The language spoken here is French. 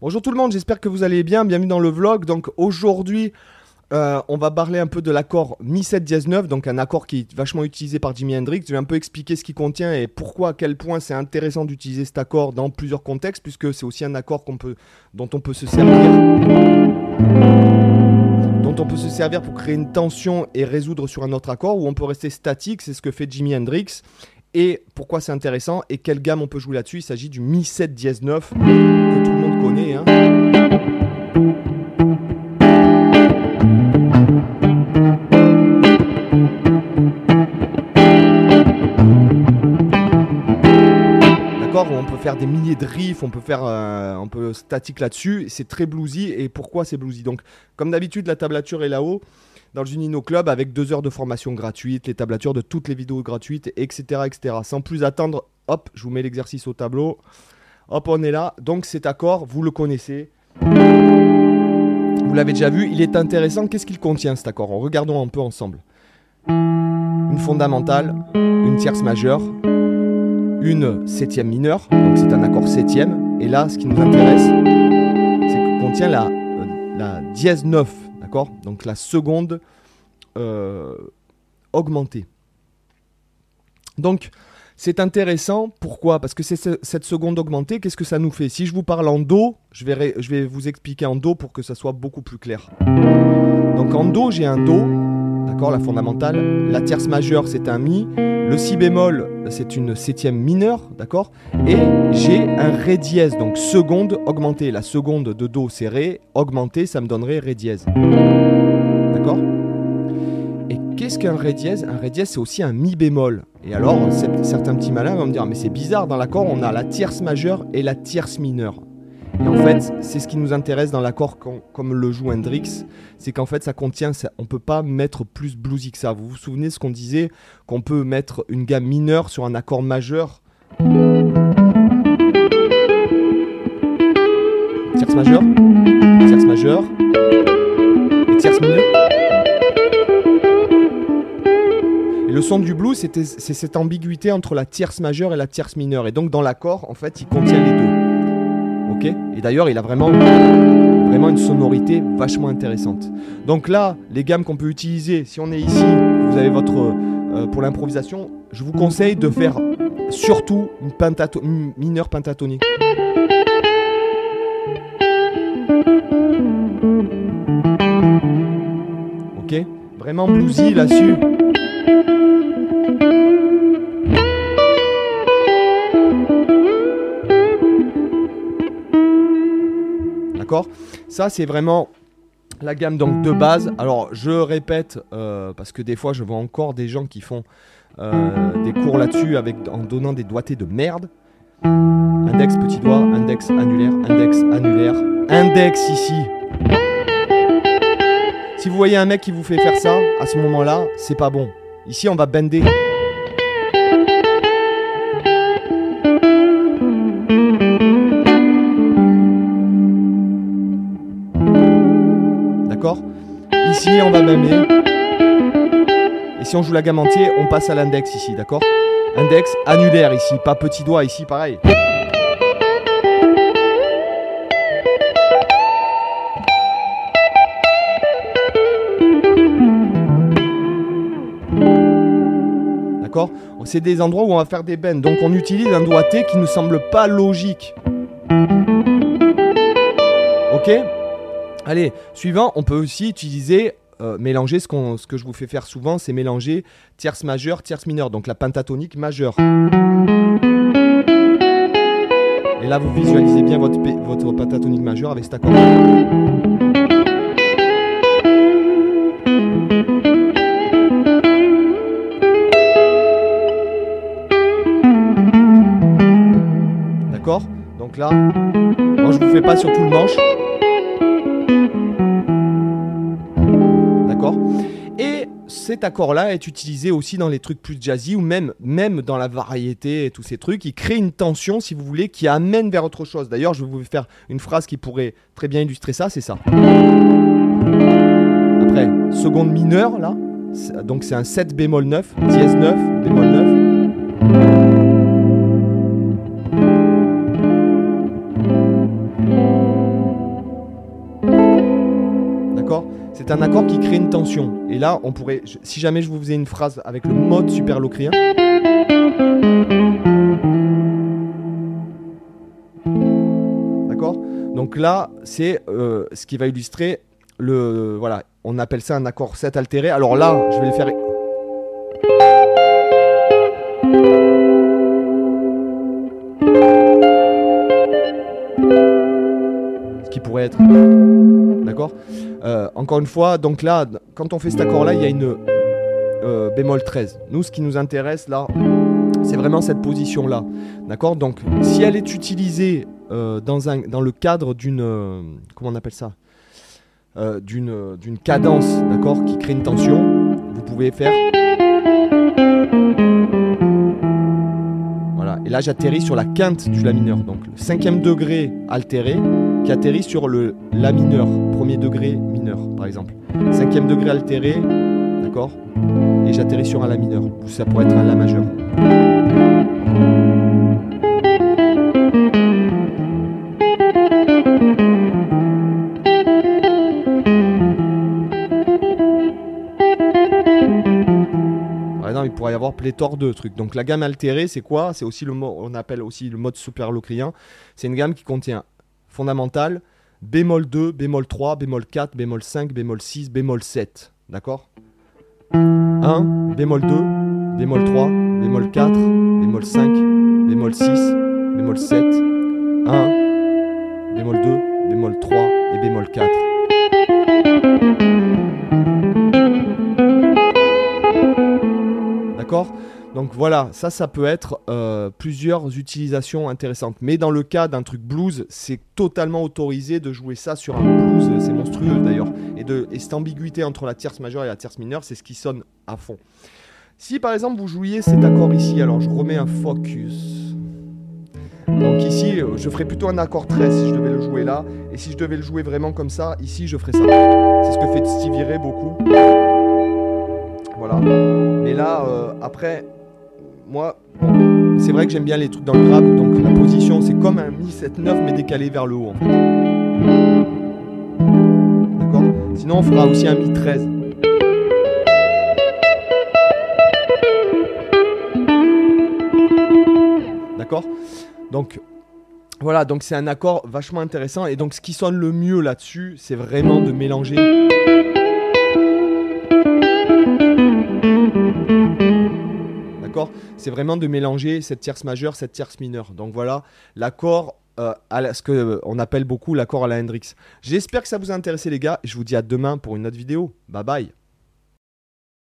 Bonjour tout le monde, j'espère que vous allez bien. Bienvenue dans le vlog. Donc aujourd'hui, euh, on va parler un peu de l'accord Mi 7 dièse 9, donc un accord qui est vachement utilisé par Jimi Hendrix. Je vais un peu expliquer ce qu'il contient et pourquoi, à quel point c'est intéressant d'utiliser cet accord dans plusieurs contextes, puisque c'est aussi un accord dont on peut se servir. On peut se servir pour créer une tension et résoudre sur un autre accord, ou on peut rester statique, c'est ce que fait Jimi Hendrix. Et pourquoi c'est intéressant et quelle gamme on peut jouer là-dessus Il s'agit du Mi 7 dièse 9 que tout le monde des milliers de riffs, on peut faire euh, un peu statique là-dessus. C'est très bluesy. Et pourquoi c'est bluesy? Donc, comme d'habitude, la tablature est là-haut dans le Junino Club avec deux heures de formation gratuite, les tablatures de toutes les vidéos gratuites, etc. etc. Sans plus attendre, hop, je vous mets l'exercice au tableau. Hop, on est là. Donc cet accord, vous le connaissez. Vous l'avez déjà vu, il est intéressant. Qu'est-ce qu'il contient cet accord? Regardons un peu ensemble. Une fondamentale, une tierce majeure, une septième mineure, donc c'est un accord septième. Et là, ce qui nous intéresse, c'est qu'il contient la, euh, la dièse 9, d'accord? Donc la seconde euh, augmentée. Donc, c'est intéressant, pourquoi? Parce que c'est cette seconde augmentée, qu'est-ce que ça nous fait? Si je vous parle en Do, je vais, je vais vous expliquer en Do pour que ça soit beaucoup plus clair. Donc en Do, j'ai un Do, d'accord, la fondamentale. La tierce majeure, c'est un Mi. Le Si bémol, c'est une septième mineure, d'accord? Et j'ai un Ré dièse, donc seconde augmentée. La seconde de Do, c'est Ré. Augmentée, ça me donnerait Ré dièse. D'accord? Et qu'est-ce qu'un Ré dièse? Un Ré dièse, c'est aussi un Mi bémol. Et alors, certains petits malins vont me dire, mais c'est bizarre, dans l'accord, on a la tierce majeure et la tierce mineure. Et en fait, c'est ce qui nous intéresse dans l'accord comme le joue Hendrix, c'est qu'en fait ça contient, ça, on peut pas mettre plus bluesy que ça. Vous vous souvenez ce qu'on disait, qu'on peut mettre une gamme mineure sur un accord majeur? Tierce majeure, tierce majeure, et tierce mineure. Et le son du blues, c'est cette ambiguïté entre la tierce majeure et la tierce mineure. Et donc dans l'accord, en fait, il contient les deux. Ok? Et d'ailleurs, il a vraiment, vraiment une sonorité vachement intéressante. Donc là, les gammes qu'on peut utiliser, si on est ici, vous avez votre euh, pour l'improvisation, je vous conseille de faire surtout une, pentato mineure pentatonique. Ok? Vraiment bluesy là-dessus. Ça, c'est vraiment la gamme donc de base. Alors, je répète, euh, parce que des fois, je vois encore des gens qui font euh, des cours là-dessus en donnant des doigtés de merde. Index, petit doigt, index, annulaire, index, annulaire, index ici. Si vous voyez un mec qui vous fait faire ça, à ce moment-là, c'est pas bon. Ici, on va bender. D'accord? Ici, on va bender. Et si on joue la gamme entière, on passe à l'index ici, d'accord? Index annulaire ici, pas petit doigt ici, pareil. D'accord? C'est des endroits où on va faire des bends. Donc on utilise un doigté qui ne semble pas logique. Ok? Allez, suivant, on peut aussi utiliser, euh, mélanger ce, que je vous fais faire souvent, c'est mélanger tierce majeure, tierce mineure, donc la pentatonique majeure. Et là, vous visualisez bien votre, pe- votre pentatonique majeure avec cet accord. D'accord? Donc là, moi je vous fais pas sur tout le manche. Et cet accord-là est utilisé aussi dans les trucs plus jazzy ou même, même dans la variété et tous ces trucs. Il crée une tension, si vous voulez, qui amène vers autre chose. D'ailleurs, je vais vous faire une phrase qui pourrait très bien illustrer ça, c'est ça. Après, seconde mineure, là. Donc c'est un 7 bémol 9, dièse 9, bémol 9. C'est un accord qui crée une tension. Et là, on pourrait, si jamais je vous faisais une phrase avec le mode superlocrien. D'accord? Donc là, c'est euh, ce qui va illustrer le. Voilà, on appelle ça un accord 7 altéré. Alors là, je vais le faire. Ce qui pourrait être. D'accord? Encore une fois, donc là, quand on fait cet accord-là, il y a une euh, bémol 13. Nous, ce qui nous intéresse là, c'est vraiment cette position-là. D'accord? Donc, si elle est utilisée euh, dans, le cadre d'une. euh, comment on appelle ça? D'une d'une cadence, d'accord Qui crée une tension, vous pouvez faire. Voilà. Et là, j'atterris sur la quinte du La mineur. Donc, le cinquième degré altéré qui atterrit sur le La mineur, premier degré mineur, par exemple. Cinquième degré altéré, d'accord? Et j'atterris sur un La mineur, ou ça pourrait être un La majeur. Il pourrait y avoir pléthore de trucs. Donc la gamme altérée, c'est quoi? C'est aussi le mot, on appelle aussi le mode superlocrien. C'est une gamme qui contient fondamental, bémol 2, bémol 3, bémol 4, bémol 5, bémol 6, bémol 7. D'accord? 1, bémol 2, bémol 3, bémol 4, bémol 5, bémol 6, bémol 7, 1, bémol 2, bémol 3 et bémol 4. D'accord? Donc voilà, ça, ça peut être euh, plusieurs utilisations intéressantes. Mais dans le cas d'un truc blues, c'est totalement autorisé de jouer ça sur un blues. C'est monstrueux d'ailleurs. Et, cette ambiguïté entre la tierce majeure et la tierce mineure, c'est ce qui sonne à fond. Si par exemple vous jouiez cet accord ici, alors je remets un focus. Donc ici, euh, je ferais plutôt un accord 13 si je devais le jouer là. Et si je devais le jouer vraiment comme ça, ici, je ferais ça. C'est ce que fait Stevie Ray beaucoup. Voilà. Mais là, euh, après, moi, c'est vrai que j'aime bien les trucs dans le grab. Donc la position, c'est comme un Mi 7-9 mais décalé vers le haut. D'accord? Sinon, on fera aussi un Mi 13. D'accord? Donc voilà, donc c'est un accord vachement intéressant. Et donc ce qui sonne le mieux là-dessus, c'est vraiment de mélanger. C'est vraiment de mélanger cette tierce majeure, cette tierce mineure. Donc voilà, l'accord euh, à ce que euh, on appelle beaucoup l'accord à la Hendrix. J'espère que ça vous a intéressé les gars. Je vous dis à demain pour une autre vidéo. Bye bye.